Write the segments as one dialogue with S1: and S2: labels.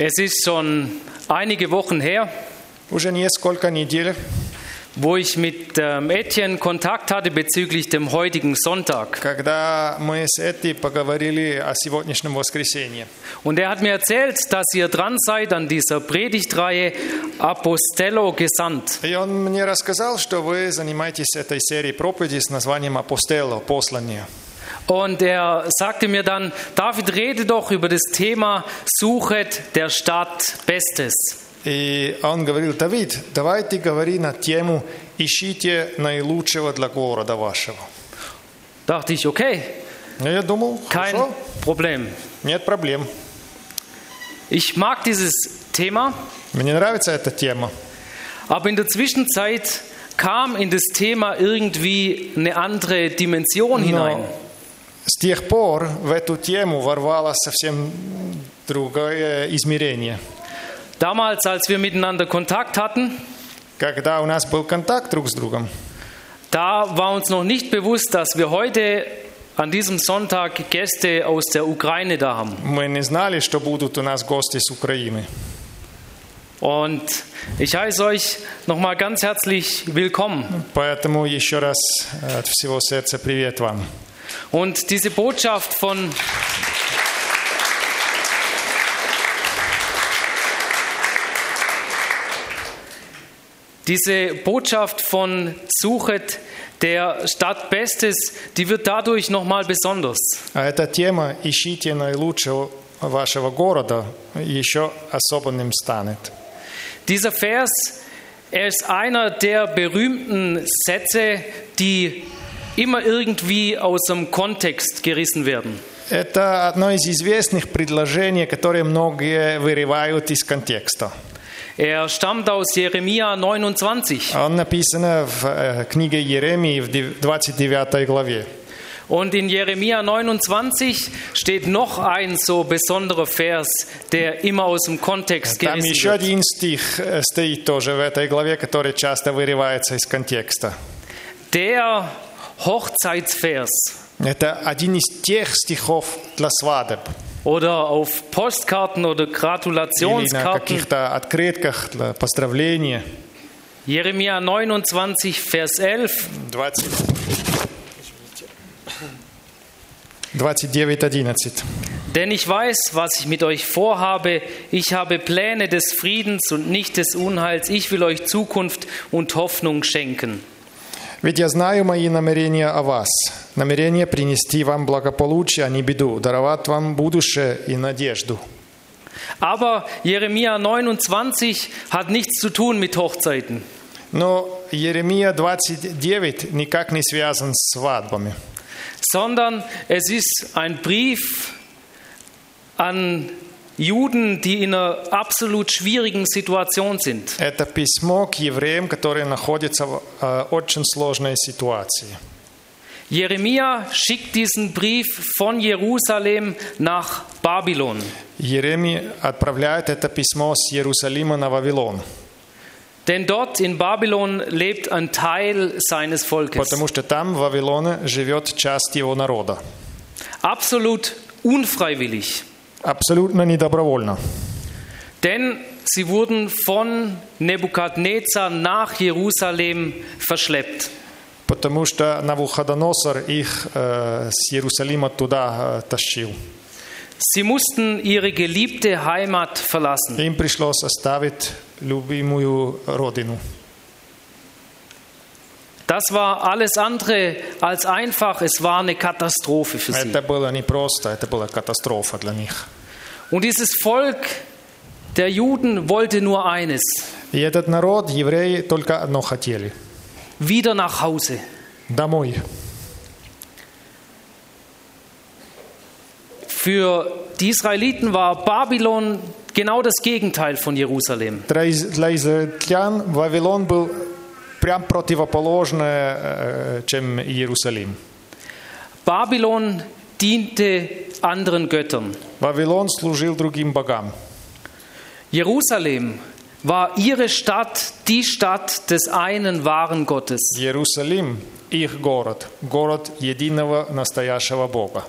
S1: Es ist schon einige Wochen her,
S2: Уже несколько недель,
S1: wo ich mit ähm, Etienne Kontakt hatte bezüglich dem heutigen Sonntag.
S2: когда мы с Эти поговорили о сегодняшнем воскресенье.
S1: Und er hat mir erzählt, dass ihr dran seid an dieser Predigtreihe Apostello gesandt.
S2: И он мне рассказал, что вы занимаетесь этой серией проповедей с названием «Апостело. Послание».
S1: Und er sagte mir dann, David, rede doch über das Thema Suchet der Stadt Bestes.
S2: И он говорил, Давид, давай ты говори на тему «Ищите наилучшего для города вашего».
S1: Dachte ich, okay,
S2: И я думал,
S1: kein
S2: хорошо,
S1: Problem.
S2: нет проблем.
S1: Ich mag dieses Thema,
S2: Мне нравится эта тема.
S1: aber in der Zwischenzeit kam in das Thema irgendwie eine andere Dimension hinein.
S2: С тех пор в эту тему ворвалось совсем другое измерение.
S1: Damals, als wir miteinander Kontakt hatten,
S2: Когда у нас был контакт друг с другом,
S1: da war uns noch nicht bewusst, dass wir heute an diesem Sonntag Gäste aus der Ukraine da haben.
S2: мы не знали, что будут у нас гости с Украины.
S1: Und ich heiße euch nochmal ganz herzlich willkommen.
S2: Поэтому еще раз э, от всего сердца привет вам.
S1: Und diese Botschaft von diese Botschaft von Suchet der Stadt Bestes, die wird dadurch nochmal besonders.
S2: А эта тема «Ищите наилучшего вашего города» еще особенным станет.
S1: Dieser Vers, er ist einer der berühmten Sätze, die immer irgendwie aus dem Kontext gerissen werden.
S2: Это одно из известных предложений, которые многие вырывают из контекста.
S1: Er stammt aus Jeremia 29.
S2: Он написан в э, книге Еремии в дев- 29 главе.
S1: Und in Jeremia 29 steht noch ein so besonderer Vers, der immer aus dem Kontext
S2: Там
S1: gerissen
S2: еще
S1: wird.
S2: один стих э, стоит тоже в этой главе, который часто вырывается из контекста.
S1: Der Hochzeitsvers
S2: Это один из тех стихов для свадеб
S1: oder auf Postkarten oder
S2: или на
S1: Gratulationskarten.
S2: каких-то открытках для поздравления.
S1: Jeremia 29, Vers 11.
S2: 20. 29.11.
S1: Denn ich weiß, was ich mit euch vorhabe. Ich habe Pläne des Friedens und nicht des Unheils. Ich will euch Zukunft und Hoffnung schenken.
S2: Ведь я знаю мои намерения о вас. Намерение принести вам благополучие, а не беду, даровать вам будущее и надежду.
S1: Aber Jeremia 29 hat nichts zu tun mit Hochzeiten.
S2: Но Еремия 29 никак не связан с свадьбами.
S1: sondern es ist ein Brief an Juden, die in einer absolut schwierigen Situation sind.
S2: Это письмо к евреям, которые находятся в э, очень сложной ситуации.
S1: Jeremia schickt diesen Brief von Jerusalem nach Babylon.
S2: Еремия отправляет это письмо с Иерусалима на Вавилон,
S1: Denn dort in Babylon lebt ein Teil seines Volkes.
S2: потому что там, в Вавилоне, живет часть его народа.
S1: Absolut unfreiwillig.
S2: Абсолютно недобровольно.
S1: Denn sie wurden von Nebukadnezar nach Jerusalem verschleppt.
S2: Потому что Навуходоносор их э, с Иерусалима туда э, тащил.
S1: Sie mussten ihre geliebte Heimat verlassen.
S2: Им пришлось оставить любимую родину.
S1: Das war alles andere als einfach. Es war eine Katastrophe für sie.
S2: Это было не просто, это была катастрофа для них.
S1: Und dieses Volk der Juden wollte nur eines:
S2: И этот народ, евреи, только одно хотели
S1: wieder nach Hause. –
S2: домой.
S1: Für die Israeliten war Babylon genau das Gegenteil von Jerusalem.
S2: Для из- для израильтян Вавилон был прям противоположное, э, чем Иерусалим.
S1: Babylon diente anderen Göttern.
S2: Вавилон служил другим богам.
S1: Jerusalem war ihre Stadt, die Stadt des einen wahren Gottes.
S2: Иерусалим – их город, город единого настоящего Бога.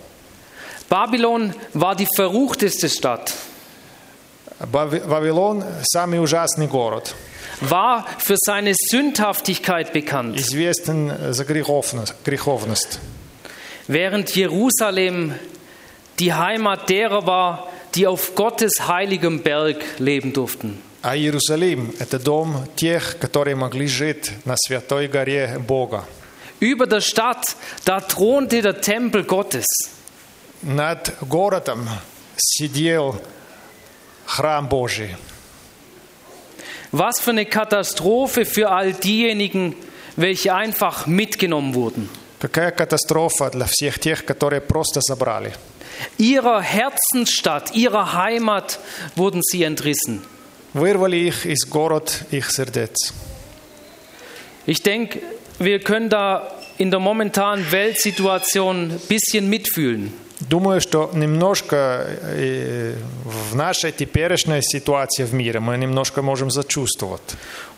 S1: Babylon war die verruchteste Stadt.
S2: Вавилон – самый ужасный город,
S1: war für seine Sündhaftigkeit bekannt,
S2: известен за греховность. греховность.
S1: während Jerusalem die Heimat derer war, die auf Gottes heiligem Berg leben durften.
S2: А Иерусалим – это дом тех, которые могли жить на святой горе Бога.
S1: Über der Stadt, da thronte der Tempel Gottes.
S2: Над городом сидел храм Божий.
S1: Was für eine Katastrophe für all diejenigen, welche einfach mitgenommen wurden.
S2: Какая катастрофа для всех тех, которые просто забрали.
S1: Ihrer Herzensstadt, ihrer Heimat wurden sie entrissen.
S2: Вырвали их из город их сердец.
S1: Ich denke, wir können da in der momentanen Weltsituation ein bisschen mitfühlen.
S2: Думаю, что немножко э, в нашей теперешней ситуации в мире мы немножко можем зачувствовать.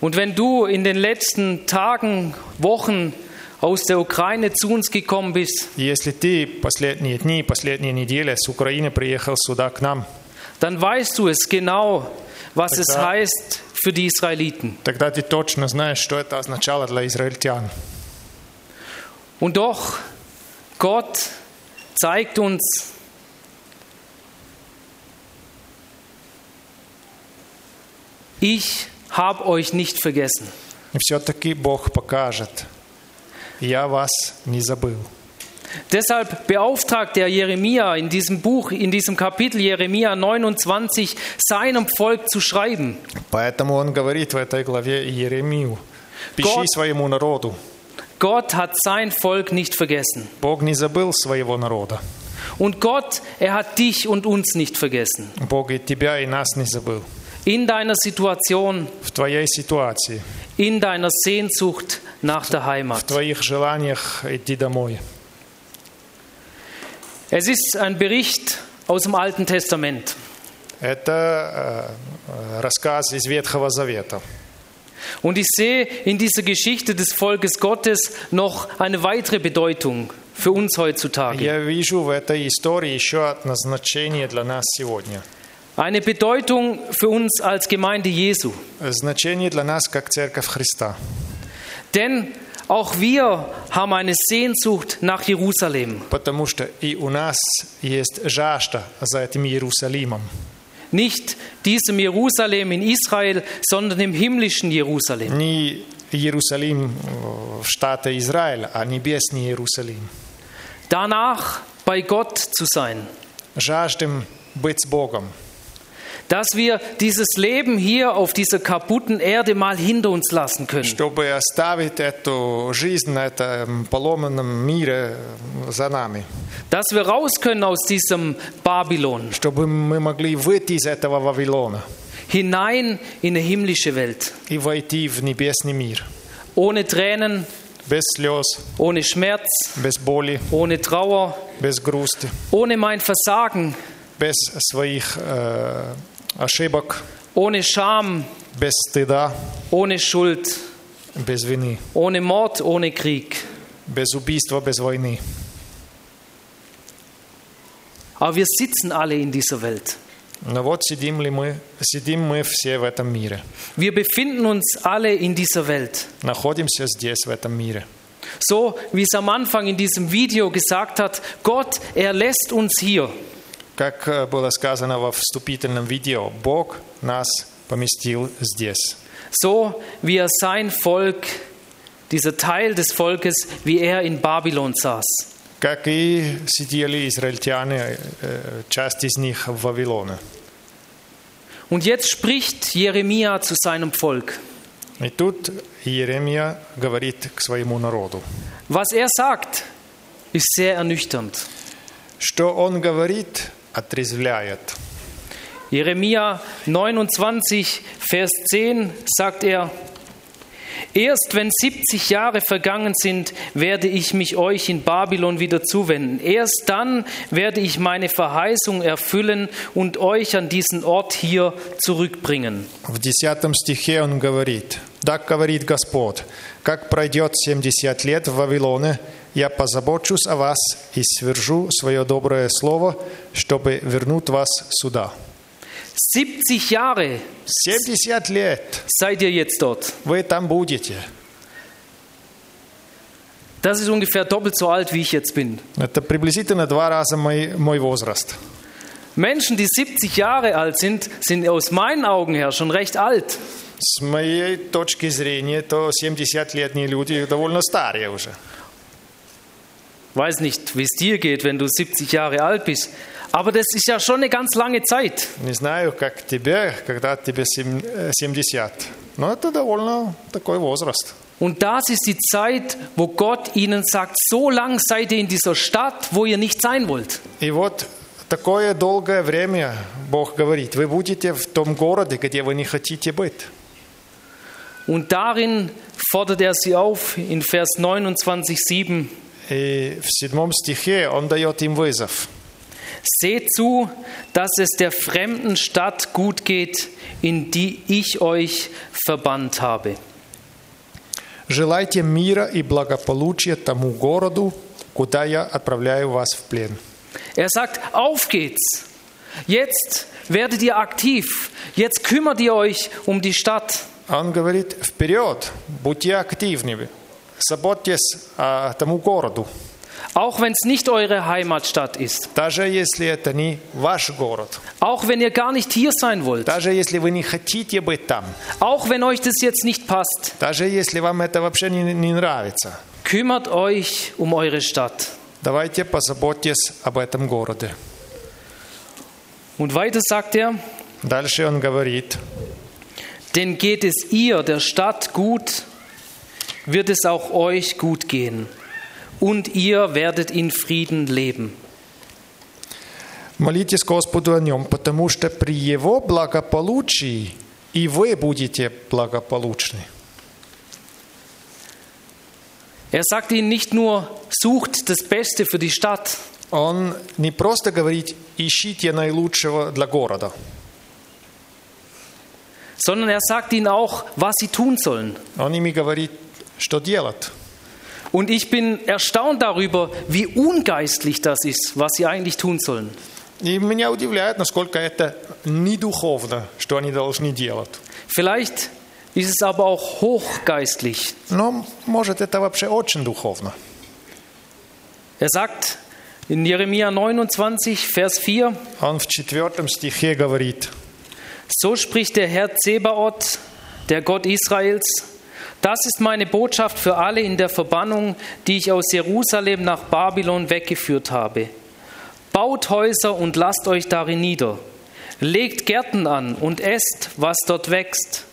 S1: Und wenn du in den letzten Tagen, Wochen aus der Ukraine zu uns gekommen bist,
S2: Если ты последние дни, последние недели с Украины приехал сюда к нам,
S1: dann weißt du es genau, was es
S2: Ja.
S1: heißt für die Israeliten.
S2: тогда ты точно знаешь, что это означало для израильтян.
S1: Und doch, Gott zeigt uns, ich habe euch nicht vergessen.
S2: И все-таки Бог покажет, я вас не забыл.
S1: Deshalb beauftragt er Jeremia in diesem Buch, in diesem Kapitel Jeremia 29, seinem Volk zu schreiben.
S2: Поэтому он говорит в этой главе Иеремию, пиши
S1: Год.
S2: своему народу.
S1: Gott hat sein Volk nicht vergessen.
S2: Бог не забыл своего народа.
S1: Und Gott, er hat dich und uns nicht vergessen.
S2: Бог и тебя, и нас не забыл.
S1: In deiner Situation,
S2: В твоей ситуации,
S1: in deiner Sehnsucht nach der
S2: в
S1: Heimat.
S2: твоих желаниях идти домой.
S1: Es ist ein Bericht aus dem Alten Testament.
S2: Это э, э, рассказ из Ветхого Завета.
S1: Und ich sehe in dieser Geschichte des Volkes Gottes noch eine weitere Bedeutung für uns heutzutage.
S2: Я вижу в этой истории еще одно значение для нас сегодня.
S1: Eine Bedeutung für uns als Gemeinde Jesu.
S2: Значение для нас как Церковь Христа.
S1: Denn auch wir haben eine Sehnsucht nach Jerusalem.
S2: Потому что и у нас есть жажда за этим Иерусалимом.
S1: Nicht diesem Jerusalem in Israel, sondern im himmlischen Jerusalem.
S2: Не Иерусалим э, в штате Израиль, а небесный Иерусалим.
S1: Danach bei Gott zu sein.
S2: Жаждем быть с Богом.
S1: Dass wir dieses Leben hier auf dieser kaputten Erde mal hinter uns lassen können.
S2: Чтобы оставить эту жизнь на этом поломанном мире э, за нами.
S1: Dass wir raus können aus diesem Babylon.
S2: Чтобы мы могли выйти из этого Вавилона
S1: Hinein in eine himmlische Welt.
S2: и войти в небесный мир.
S1: Ohne Tränen,
S2: Без слез,
S1: ohne Schmerz,
S2: без боли,
S1: ohne Trauer,
S2: без грусти,
S1: ohne mein Versagen,
S2: без своих э, ошибок,
S1: ohne Scham,
S2: без стыда,
S1: ohne Schuld,
S2: без вины,
S1: ohne Mord, ohne Krieg.
S2: без убийства, без войны.
S1: Aber wir sitzen alle in dieser Welt.
S2: Но вот сидим ли мы, сидим мы все в этом мире,
S1: Wir befinden uns alle in dieser Welt.
S2: находимся здесь в этом мире.
S1: So wie es am Anfang in diesem Video gesagt hat, Gott, er lässt uns hier.
S2: Как э, было сказано во вступительном видео, Бог нас поместил здесь.
S1: So wie er sein Volk, dieser Teil des Volkes, wie er in Babylon saß.
S2: Как и сидели израильтяне, э, часть из них в Вавилоне.
S1: Und jetzt spricht Jeremia zu seinem Volk.
S2: И тут Иеремия говорит к своему народу.
S1: Was er sagt, ist sehr ernüchternd.
S2: Что он говорит, отрезвляет.
S1: Jeremia 29, Vers 10 sagt er, Erst wenn 70 Jahre vergangen sind, werde ich mich euch in Babylon wieder zuwenden. Erst dann werde ich meine Verheißung erfüllen und euch an diesen Ort hier zurückbringen.
S2: В десятом стихе он говорит, «Так говорит Господь, как пройдет 70 лет в Вавилоне, я позабочусь о вас и свержу свое доброе слово, чтобы вернуть вас сюда».
S1: 70 Jahre
S2: 70 лет
S1: seid ihr jetzt dort.
S2: вы там будете.
S1: Das ist ungefähr doppelt so alt, wie ich jetzt bin.
S2: Это приблизительно два раза мой, мой возраст.
S1: Menschen, die 70 Jahre alt sind, sind aus meinen Augen her schon recht alt.
S2: С моей точки зрения, то 70-летние люди довольно старые уже.
S1: Weiß nicht, wie es dir geht, wenn du 70 Jahre alt bist. Aber das ist ja schon eine ganz lange Zeit.
S2: Не знаю, как тебе, когда тебе сем- э, 70. Но это довольно такой возраст.
S1: Und das ist die Zeit, wo Gott ihnen sagt, so lang seid ihr in dieser Stadt, wo ihr nicht sein wollt.
S2: И вот такое долгое время Бог говорит, вы будете в том городе, где вы не хотите быть.
S1: Und darin fordert er sie auf in Vers 29, 7.
S2: И в седьмом стихе он дает им вызов.
S1: Seht zu, dass es der fremden Stadt gut geht, in die ich euch verbannt habe.
S2: Желайте мира и благополучия тому городу, куда я отправляю вас в плен.
S1: Er sagt, auf geht's. Jetzt werdet ihr aktiv. Jetzt kümmert ihr euch um die Stadt.
S2: Он говорит, вперед, будьте активными, заботьтесь о тому городу,
S1: Auch wenn es nicht eure Heimatstadt ist.
S2: даже если это не ваш город,
S1: Auch wenn ihr gar nicht hier sein wollt.
S2: даже если вы не хотите быть там,
S1: Auch wenn euch das jetzt nicht passt.
S2: даже если вам это вообще не, не нравится,
S1: Kümmert euch um eure Stadt.
S2: давайте позаботьтесь об этом городе.
S1: Und weiter sagt er,
S2: Дальше он говорит,
S1: denn geht es ihr, der Stadt, gut, wird es auch euch gut gehen. Und ihr werdet in Frieden leben.
S2: молитесь Господу о нем, потому что при его благополучии и вы будете благополучны.
S1: Er sagt ihnen nicht nur, sucht das Beste für die Stadt,
S2: Он не просто говорит, ищите наилучшего для города,
S1: sondern er sagt ihnen auch, was sie tun sollen.
S2: он ими говорит, что делать.
S1: Und ich bin erstaunt darüber, wie ungeistlich das ist, was sie eigentlich tun sollen.
S2: И меня удивляет, насколько это не духовно, что они должны делать.
S1: Vielleicht ist es aber auch hochgeistlich.
S2: Но, может, это вообще очень духовно.
S1: Er sagt in Jeremia 29, Vers 4,
S2: Он в четвертом стихе говорит,
S1: So spricht der Herr Zebaoth, der Gott Israels. das ist meine Botschaft für alle in der Verbannung, die ich aus Jerusalem nach Babylon weggeführt habe. Baut Häuser und lasst euch darin nieder. Legt Gärten an und esst, was dort wächst.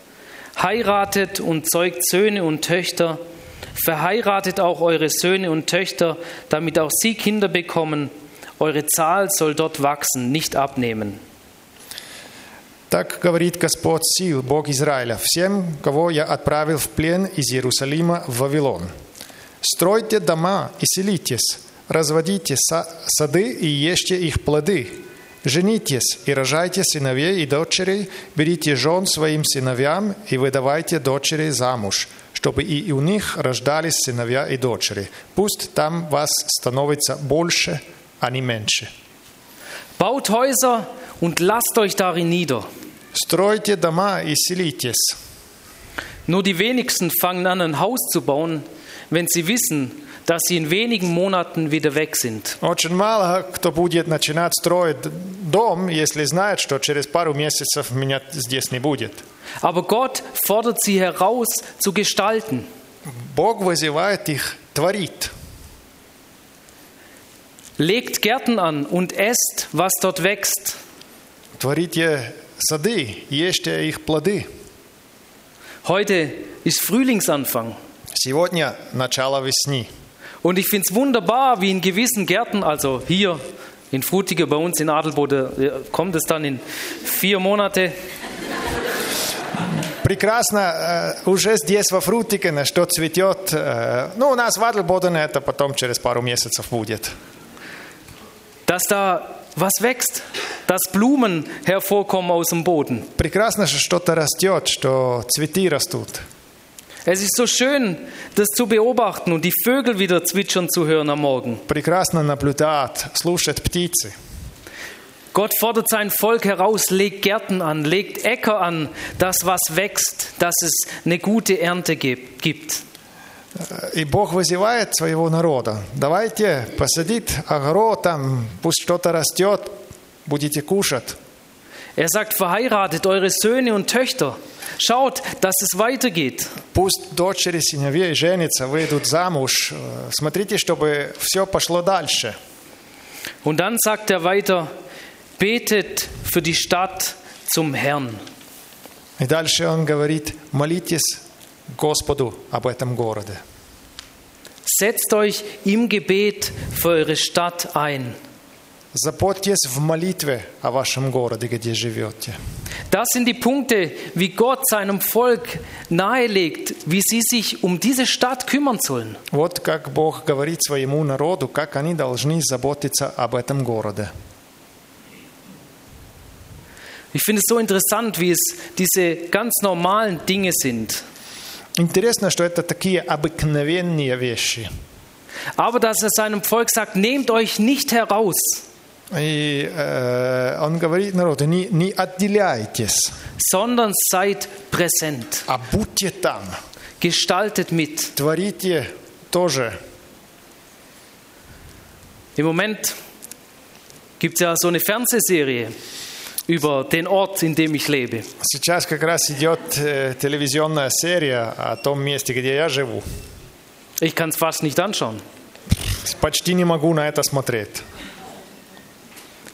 S1: Heiratet und zeugt Söhne und Töchter. Verheiratet auch eure Söhne und Töchter, damit auch sie Kinder bekommen. Eure Zahl soll dort wachsen, nicht abnehmen.
S2: Так говорит Господь сил, Бог Израиля, всем, кого я отправил в плен из Иерусалима в Вавилон. Стройте дома и селитесь, разводите са- сады и ешьте их плоды. Женитесь и рожайте сыновей и дочерей, берите жен своим сыновьям и выдавайте дочери замуж, чтобы и у них рождались сыновья и дочери. Пусть там вас становится больше, а не меньше.
S1: Baut Häuser und lasst euch darin nieder.
S2: Стройте дома и селитесь.
S1: Nur die wenigsten fangen an, ein Haus zu bauen, wenn sie wissen, dass sie in wenigen Monaten wieder weg sind.
S2: Очень мало кто будет начинать строить дом, если знает, что через пару месяцев меня здесь не будет.
S1: Aber Gott fordert sie heraus zu gestalten.
S2: Бог вызывает их творить.
S1: Legt Gärten an und esst, was dort wächst.
S2: Творите сады, ешьте их плоды.
S1: Heute ist Frühlingsanfang.
S2: Сегодня начало весны.
S1: Und ich finde es wunderbar, wie in gewissen Gärten, also hier in Frutiger, bei uns in Adelbode, äh, kommt es dann in vier Monate.
S2: Прекрасно, э, уже здесь во Фрутикене, что цветет. э, Ну, у нас в Адлбодене это потом через пару месяцев будет.
S1: dass da was wächst, dass Blumen hervorkommen aus dem Boden.
S2: Прекрасно, что что-то растет, что цветы растут.
S1: Es ist so schön, das zu beobachten und die Vögel wieder zwitschern zu hören am Morgen.
S2: Прекрасно наблюдать, слушать птицы.
S1: Gott fordert sein Volk heraus, legt Gärten an, legt Äcker an, dass was wächst, dass es eine gute Ernte gibt. gibt.
S2: И Бог вызывает своего народа. Давайте посадить огород, там пусть что-то растет, будете кушать.
S1: Er sagt, verheiratet eure Söhne und Töchter. Schaut, dass es weitergeht.
S2: Пусть дочери, сыновей женятся, выйдут замуж. Э, Смотрите, чтобы все пошло дальше.
S1: Und dann sagt er weiter, betet für die Stadt zum Herrn.
S2: И дальше он говорит, молитесь Господу об этом городе.
S1: Setzt euch im Gebet für eure Stadt ein. Das sind die Punkte, wie Gott seinem Volk nahelegt, wie sie sich um diese Stadt kümmern sollen.
S2: Вот как Бог говорит своему народу, как они должны заботиться об этом городе.
S1: Ich finde es so interessant, wie es diese ganz normalen Dinge sind.
S2: Интересно, что это такие обыкновенные вещи.
S1: Aber dass er seinem Volk sagt, nehmt euch nicht heraus,
S2: И э, он говорит народу, не, не отделяйтесь,
S1: sondern seid präsent,
S2: а будьте там.
S1: gestaltet mit.
S2: Творите тоже.
S1: Im Moment gibt es ja so eine Fernsehserie über den Ort, in dem ich lebe.
S2: Сейчас как раз идет э, телевизионная серия о том месте, где я живу.
S1: Ich kann es fast nicht anschauen.
S2: Почти не могу на это смотреть.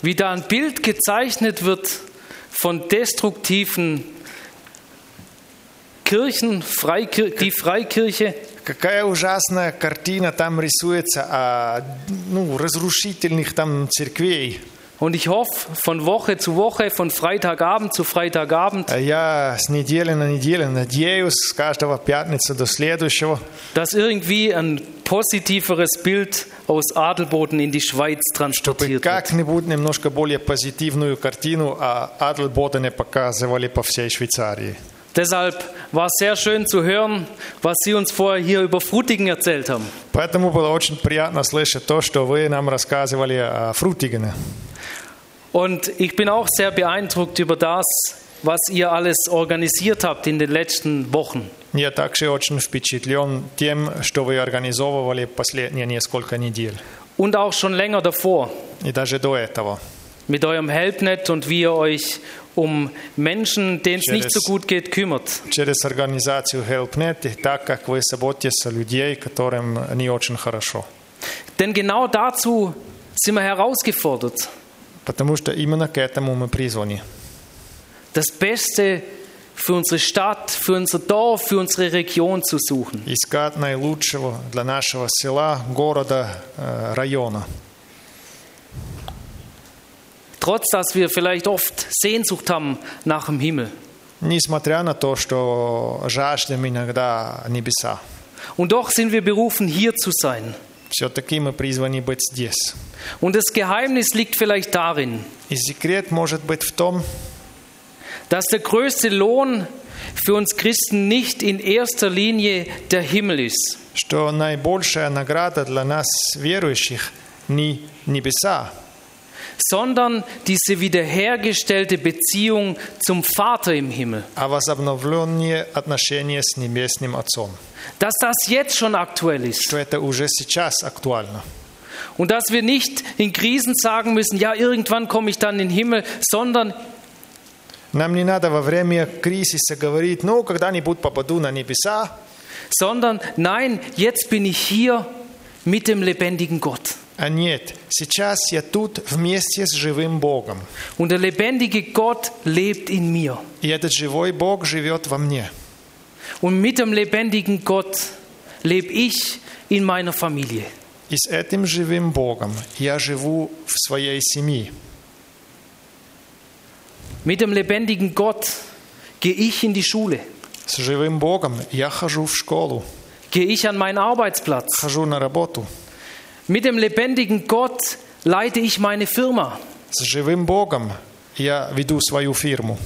S1: Wie da ein Bild gezeichnet wird von destruktiven Kirchen, Freikir die Freikirche,
S2: Какая ужасная картина там рисуется о ну, разрушительных там церквей.
S1: Und ich hoffe, von Woche zu Woche, von Freitagabend zu Freitagabend,
S2: А Я с недели на неделю надеюсь, с каждого пятницы до следующего,
S1: dass irgendwie ein positiveres Bild aus Adelboden in die Schweiz transportiert wird.
S2: как-нибудь немножко более позитивную картину о Адлботене показывали по всей Швейцарии.
S1: Deshalb war es sehr schön zu hören, was Sie uns vorher hier über Frutigen erzählt haben.
S2: Поэтому было очень приятно слышать то, что вы нам рассказывали о Фрутигене.
S1: Und ich bin auch sehr beeindruckt über das, was ihr alles organisiert habt in den letzten Wochen.
S2: Я также очень впечатлен тем, что вы организовывали последние несколько недель.
S1: Und auch schon länger davor
S2: И даже до этого.
S1: mit eurem Helpnet und wie ihr euch um Menschen, denen es nicht so
S2: Через-
S1: gut geht, kümmert.
S2: Через организацию HelpNet, и так как вы заботитесь о людей, которым не очень хорошо.
S1: Denn genau dazu sind wir herausgefordert,
S2: Потому что именно к этому мы призваны.
S1: das Beste für unsere Stadt, für unser Dorf, für unsere Region zu suchen.
S2: Искать наилучшего для нашего села, города, э, района.
S1: Trotz dass wir vielleicht oft Sehnsucht haben nach dem Himmel.
S2: Несмотря на то, что жаждем иногда небеса.
S1: Und doch sind wir berufen, hier zu sein.
S2: Все-таки мы призваны быть здесь.
S1: Und das Geheimnis liegt vielleicht darin,
S2: И секрет может быть в том,
S1: dass der größte Lohn für uns Christen nicht in erster Linie der Himmel ist,
S2: что наибольшая награда для нас, верующих, не небеса,
S1: sondern diese wiederhergestellte Beziehung zum Vater im Himmel.
S2: а возобновленные отношения с Небесным Отцом.
S1: Dass das jetzt schon aktuell ist
S2: Что это уже сейчас актуально.
S1: und dass wir nicht in Krisen sagen müssen, ja, irgendwann komme ich dann in den Himmel, sondern
S2: Нам не надо во время кризиса говорить, ну, когда-нибудь попаду на небеса,
S1: sondern nein, jetzt bin ich hier mit dem lebendigen Gott.
S2: а нет, сейчас я тут вместе с живым Богом.
S1: Und der lebendige Gott lebt in mir.
S2: И этот живой Бог живет во мне.
S1: Und mit dem lebendigen Gott lebe ich in meiner Familie.
S2: И с этим живым Богом я живу в своей семье.
S1: Mit dem lebendigen Gott gehe ich in die Schule,
S2: С живым Богом я хожу в школу,
S1: gehe ich an meinen Arbeitsplatz.
S2: хожу на работу.
S1: Mit dem lebendigen Gott leite ich meine Firma.
S2: С живым Богом я веду свою фирму.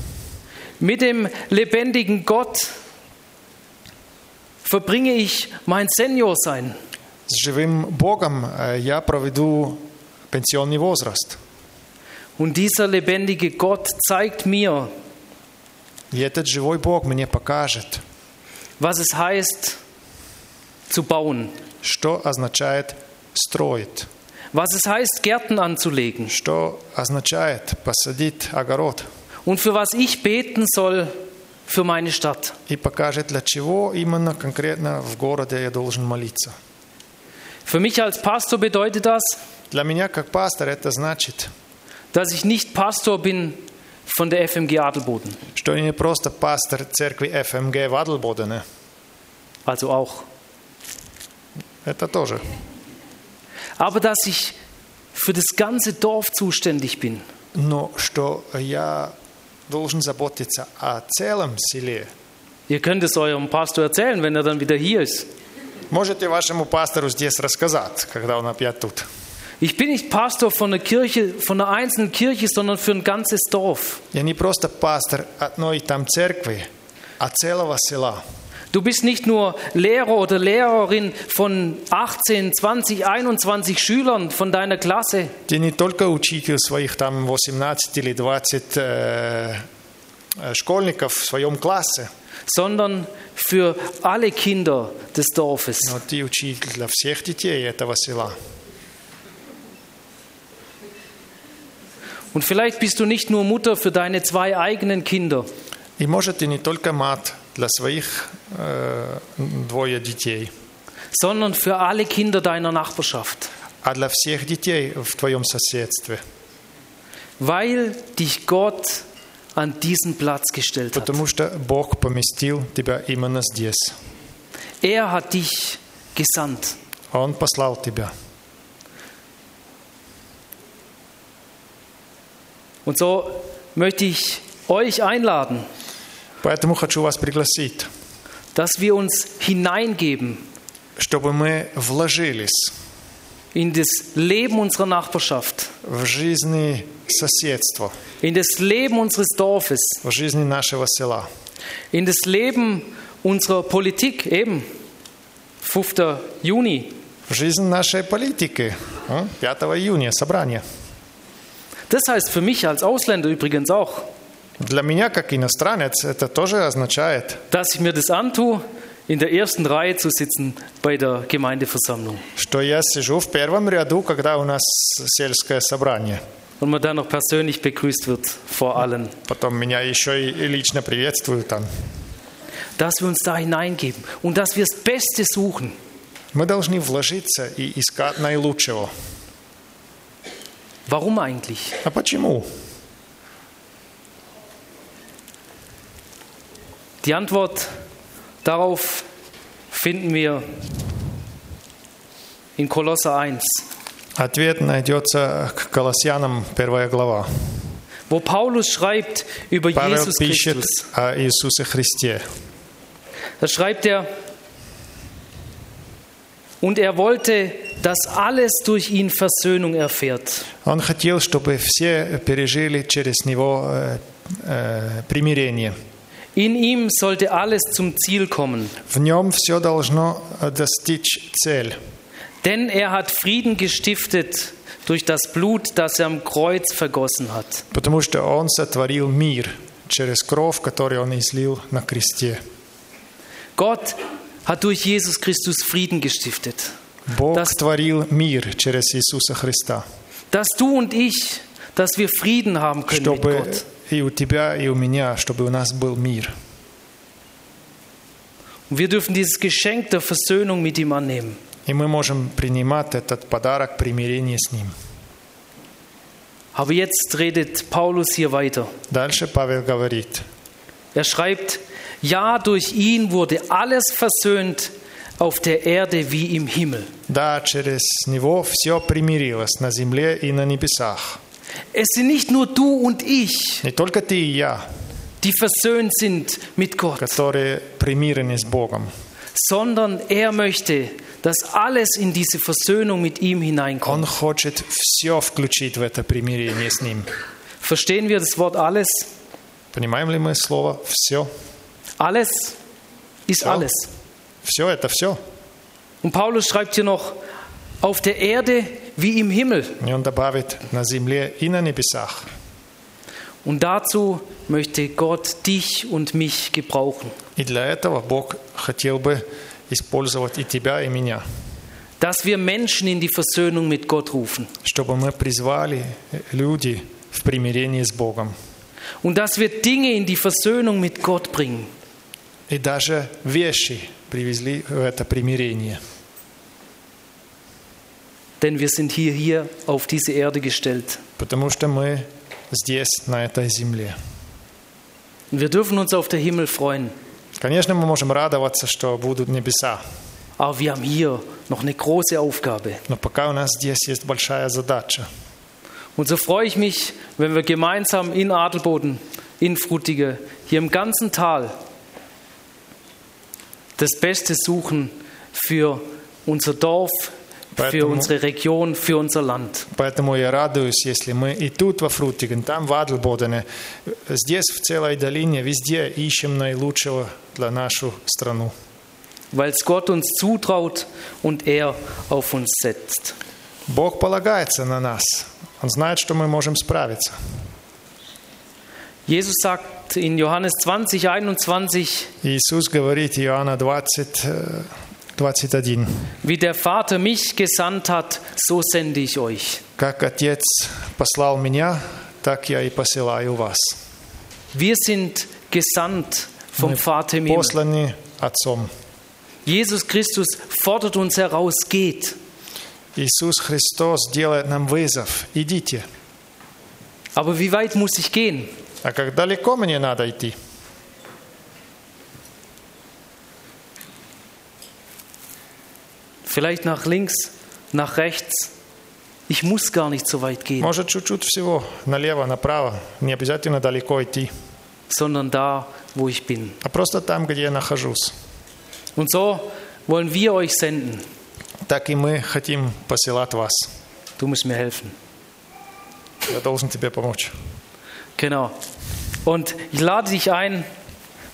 S1: Mit dem lebendigen Gott verbringe ich mein Seniorsein.
S2: С живым Богом э, я проведу пенсионный возраст.
S1: Und dieser lebendige Gott zeigt mir,
S2: И этот живой Бог мне покажет,
S1: was es heißt, zu bauen,
S2: что означает строить,
S1: was es heißt, Gärten anzulegen
S2: что означает посадить огород,
S1: und für was ich beten soll für meine Stadt.
S2: и покажет, для чего именно конкретно в городе я должен молиться.
S1: Für mich als Pastor bedeutet das,
S2: Для меня, как пастор, это значит,
S1: dass ich nicht Pastor bin von der FMG Adelboden,
S2: что я не просто пастор церкви ФМГ в Адлбодене,
S1: also auch,
S2: это тоже,
S1: aber dass ich für das ganze Dorf zuständig bin.
S2: но что я должен заботиться о целом селе.
S1: Ihr könnt es eurem Pastor erzählen, wenn er dann wieder hier ist.
S2: Можете вашему пастору здесь рассказать, когда он опять тут.
S1: Ich bin nicht Pastor von einer Kirche, von einer einzelnen Kirche, sondern für ein ganzes Dorf.
S2: Я не просто пастор одной там церкви, а целого села.
S1: Du bist nicht nur Lehrer oder Lehrerin von 18, 20, 21 Schülern von deiner Klasse,
S2: Ты не только учитель своих там 18 или 20 э, э, школьников в своем классе,
S1: sondern für alle Kinder des Dorfes.
S2: но ты учитель для всех детей этого села.
S1: Und vielleicht bist du nicht nur Mutter für deine zwei eigenen Kinder,
S2: И может ты не только мать для своих э, двое детей,
S1: sondern für alle Kinder deiner Nachbarschaft,
S2: а для всех детей в твоем соседстве.
S1: weil dich Gott an diesen Platz gestellt hat.
S2: Потому что Бог поместил тебя именно здесь.
S1: Er hat dich gesandt.
S2: Он послал тебя.
S1: Und so möchte ich euch einladen,
S2: Поэтому хочу вас пригласить,
S1: dass wir uns hineingeben
S2: чтобы мы вложились
S1: in das Leben unserer Nachbarschaft,
S2: в жизни соседства,
S1: in das Leben unseres Dorfes,
S2: в жизни нашего села,
S1: in das Leben unserer Politik, eben 5. Juni.
S2: в жизнь нашей политики. М? 5 июня собрание.
S1: Das heißt für mich als Ausländer übrigens auch,
S2: Для меня, как иностранец, это тоже означает,
S1: dass ich mir das antue, in der ersten Reihe zu sitzen bei der Gemeindeversammlung
S2: что я сижу в первом ряду, когда у нас сельское собрание.
S1: und man dann noch persönlich begrüßt wird vor allen.
S2: Потом меня еще и лично приветствуют там.
S1: Dass wir uns da hineingeben und dass wir das Beste suchen.
S2: Мы должны вложиться и искать наилучшего.
S1: Warum eigentlich?
S2: А почему?
S1: Die Antwort darauf finden wir in Kolosser 1,
S2: Ответ найдется к Колоссянам, первая глава.
S1: wo Paulus schreibt über
S2: Павел
S1: Jesus
S2: пишет
S1: Christus.
S2: о Иисусе Христе.
S1: Da schreibt er, und er wollte, dass alles durch ihn Versöhnung erfährt.
S2: Он хотел, чтобы все пережили через Него э, э, примирение.
S1: In ihm sollte alles zum Ziel kommen,
S2: В нем все должно э, достичь цель,
S1: denn er hat Frieden gestiftet durch das Blut, das er am Kreuz vergossen hat.
S2: потому что Он сотворил мир через кровь, которую Он излил на кресте.
S1: Gott hat durch Jesus Christus Frieden gestiftet.
S2: Бог
S1: Das-
S2: творил мир через Иисуса Христа,
S1: Dass du und ich, dass wir Frieden haben können mit
S2: чтобы
S1: Gott.
S2: И у тебя, и у меня, чтобы у нас был мир.
S1: Und wir dürfen dieses Geschenk der Versöhnung mit ihm annehmen.
S2: И мы можем принимать этот подарок примирения с Ним.
S1: Aber jetzt redet Paulus hier weiter.
S2: Дальше Павел говорит,
S1: Er schreibt, ja, durch ihn wurde alles versöhnt auf der Erde wie im Himmel.
S2: да, через Него все примирилось на земле и на небесах.
S1: Es sind nicht nur du und ich,
S2: Не только ты и я,
S1: die versöhnt sind mit Gott,
S2: которые примирены с Богом,
S1: sondern er möchte, dass alles in diese Versöhnung mit ihm
S2: Он
S1: hineinkommt.
S2: хочет все включить в это примирение с Ним.
S1: Verstehen wir das Wort alles?
S2: Понимаем ли мы слово «все»?
S1: Alles ist
S2: Ja.
S1: alles.
S2: Все – это все.
S1: Und Paulus schreibt hier noch, auf der Erde wie im Himmel.
S2: И Он добавит на земле и на небесах.
S1: Und dazu möchte Gott dich und mich gebrauchen.
S2: И для этого Бог хотел бы использовать и тебя, и меня,
S1: Dass wir Menschen in die Versöhnung mit Gott rufen.
S2: чтобы мы призвали люди в примирение с Богом.
S1: Und dass wir Dinge in die Versöhnung mit Gott bringen.
S2: И даже вещи привезли в это примирение.
S1: Denn wir sind hier, hier auf diese Erde gestellt.
S2: Потому что мы здесь, на этой земле.
S1: Und wir dürfen uns auf den Himmel freuen.
S2: Конечно, мы можем радоваться, что будут небеса,
S1: Aber wir haben hier noch eine große Aufgabe.
S2: но пока у нас здесь есть большая задача.
S1: Und so freue ich mich, wenn wir gemeinsam in Adelboden, in Frutige, hier im ganzen Tal das Beste suchen für unser Dorf, für
S2: Поэтому-
S1: unsere Region, für unser Land.
S2: Поэтому я радуюсь, если мы и тут во Фрутиген, там в Адлбодене, здесь в целой долине, везде ищем наилучшего для нашу страну.
S1: Weil es Gott uns zutraut und er auf uns setzt.
S2: Бог полагается на нас. Он знает, что мы можем справиться.
S1: Jesus sagt in Johannes 20, 21,
S2: Иисус говорит, Иоанна 20, э, 21,
S1: wie der Vater mich gesandt hat, so sende ich euch.
S2: «Как Отец послал меня, так я и посылаю вас».
S1: Wir sind gesandt vom
S2: Мы
S1: Vater im Himmel.
S2: посланы Отцом.
S1: Jesus Christus fordert uns heraus, geht.
S2: Иисус Христос делает нам вызов. Идите.
S1: Aber wie weit muss ich gehen?
S2: А как далеко мне надо идти?
S1: Vielleicht nach links, nach rechts. Ich muss gar nicht so weit gehen,
S2: Может, чуть-чуть всего, налево, направо. Не обязательно далеко идти,
S1: sondern da, wo ich bin.
S2: а просто там, где я нахожусь.
S1: Und so wollen wir euch senden.
S2: Так и мы хотим посылать вас.
S1: Du musst mir helfen.
S2: Я должен тебе помочь.
S1: Genau. Und ich lade dich ein,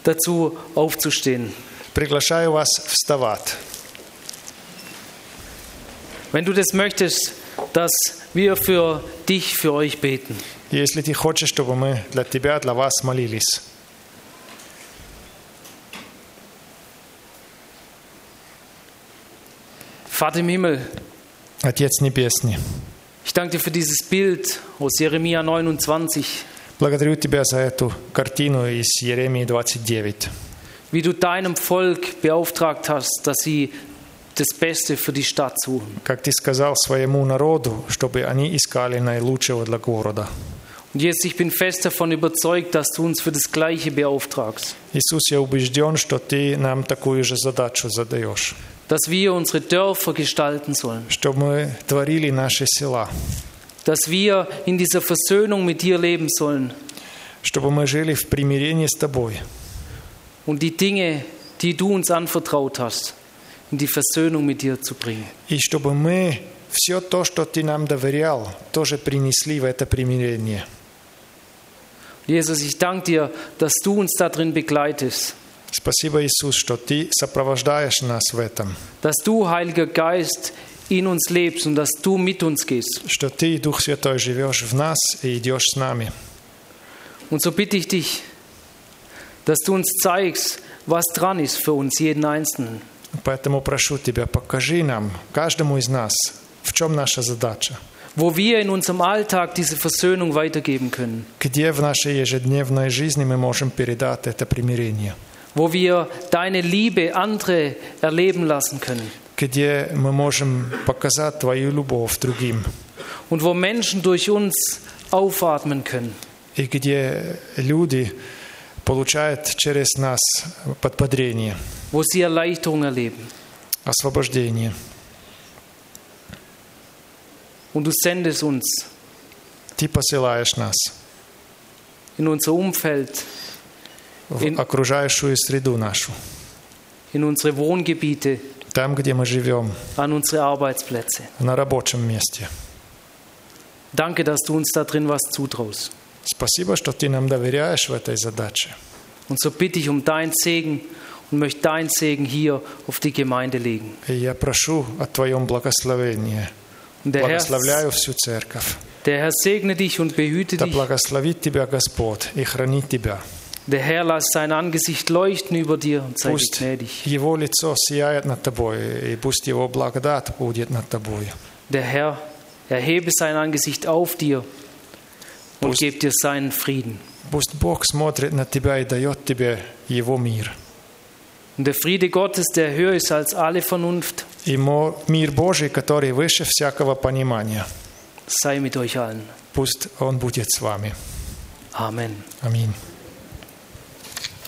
S1: dazu aufzustehen.
S2: Приглашаю вас вставать.
S1: Wenn du das möchtest, dass wir für dich, für euch beten.
S2: Если ты хочешь, чтобы мы для тебя, для вас молились.
S1: Vater im Himmel,
S2: Отец Небесный,
S1: ich danke dir für dieses Bild aus Jeremia 29,
S2: благодарю Тебя за эту картину из Еремии 29.
S1: wie du deinem Volk beauftragt hast, dass sie das Beste für die Stadt suchen.
S2: Как Ты сказал своему народу, чтобы они искали наилучшего для города.
S1: Und jetzt, ich bin fest davon überzeugt, dass du uns für das Gleiche beauftragst.
S2: Иисус, я убежден, что Ты нам такую же задачу задаешь.
S1: Dass wir unsere Dörfer gestalten sollen.
S2: Чтобы мы творили наши села.
S1: Dass wir in dieser Versöhnung mit dir leben sollen.
S2: Чтобы мы жили в примирении с Тобой.
S1: Und die Dinge, die du uns anvertraut hast, in die Versöhnung mit dir zu bringen.
S2: И чтобы мы все то, что Ты нам доверял, тоже принесли в это примирение.
S1: Jesus, ich danke dir, dass du uns darin begleitest.
S2: Спасибо, Иисус, что Ты сопровождаешь нас в этом.
S1: Dass du, Heiliger Geist, in uns lebst und dass du mit uns gehst.
S2: Что Ты, Дух Святой, живешь в нас и идешь с нами.
S1: Und so bitte ich dich, dass du uns zeigst, was dran ist für uns jeden Einzelnen.
S2: Поэтому прошу Тебя, покажи нам, каждому из нас, в чем наша задача.
S1: Wo wir in unserem Alltag diese Versöhnung weitergeben können.
S2: Где в нашей ежедневной жизни мы можем передать это примирение.
S1: Wo wir deine Liebe andere erleben lassen können.
S2: Где мы можем показать Твою любовь другим.
S1: Und wo Menschen durch uns aufatmen können.
S2: И где люди получают через нас подбодрение,
S1: Wo sie Erleichterung erleben.
S2: освобождение.
S1: Und du sendest uns
S2: Ты посылаешь нас
S1: in unser Umfeld,
S2: в
S1: In-
S2: окружающую среду нашу.
S1: in unsere Wohngebiete,
S2: Там, где мы живем,
S1: an unsere Arbeitsplätze.
S2: на рабочем месте.
S1: Danke, dass du uns da drin was zutraust.
S2: Спасибо, что Ты нам доверяешь в этой задаче.
S1: Und so bitte ich um deinen Segen und möchte deinen Segen hier auf die Gemeinde legen.
S2: И я прошу о Твоем благословении.
S1: Und der Herr,
S2: Благословляю всю церковь.
S1: der Herr segne dich und behüte
S2: Да
S1: dich.
S2: благословит тебя Господь и хранит тебя.
S1: Der Herr lass sein Angesicht leuchten über dir und sei dir
S2: Пусть
S1: gnädig.
S2: Его лицо сияет над тобой, и пусть Его благодать будет над тобой.
S1: Der Herr erhebe sein Angesicht auf dir und
S2: Pust-
S1: gebe dir seinen Frieden.
S2: Пусть Бог смотрит на тебя и дает тебе Его мир.
S1: Und der Friede Gottes, der höher ist als alle Vernunft,
S2: И мир Божий, который выше всякого понимания,
S1: sei mit euch allen.
S2: пусть Он будет с вами.
S1: Amen.
S2: Аминь.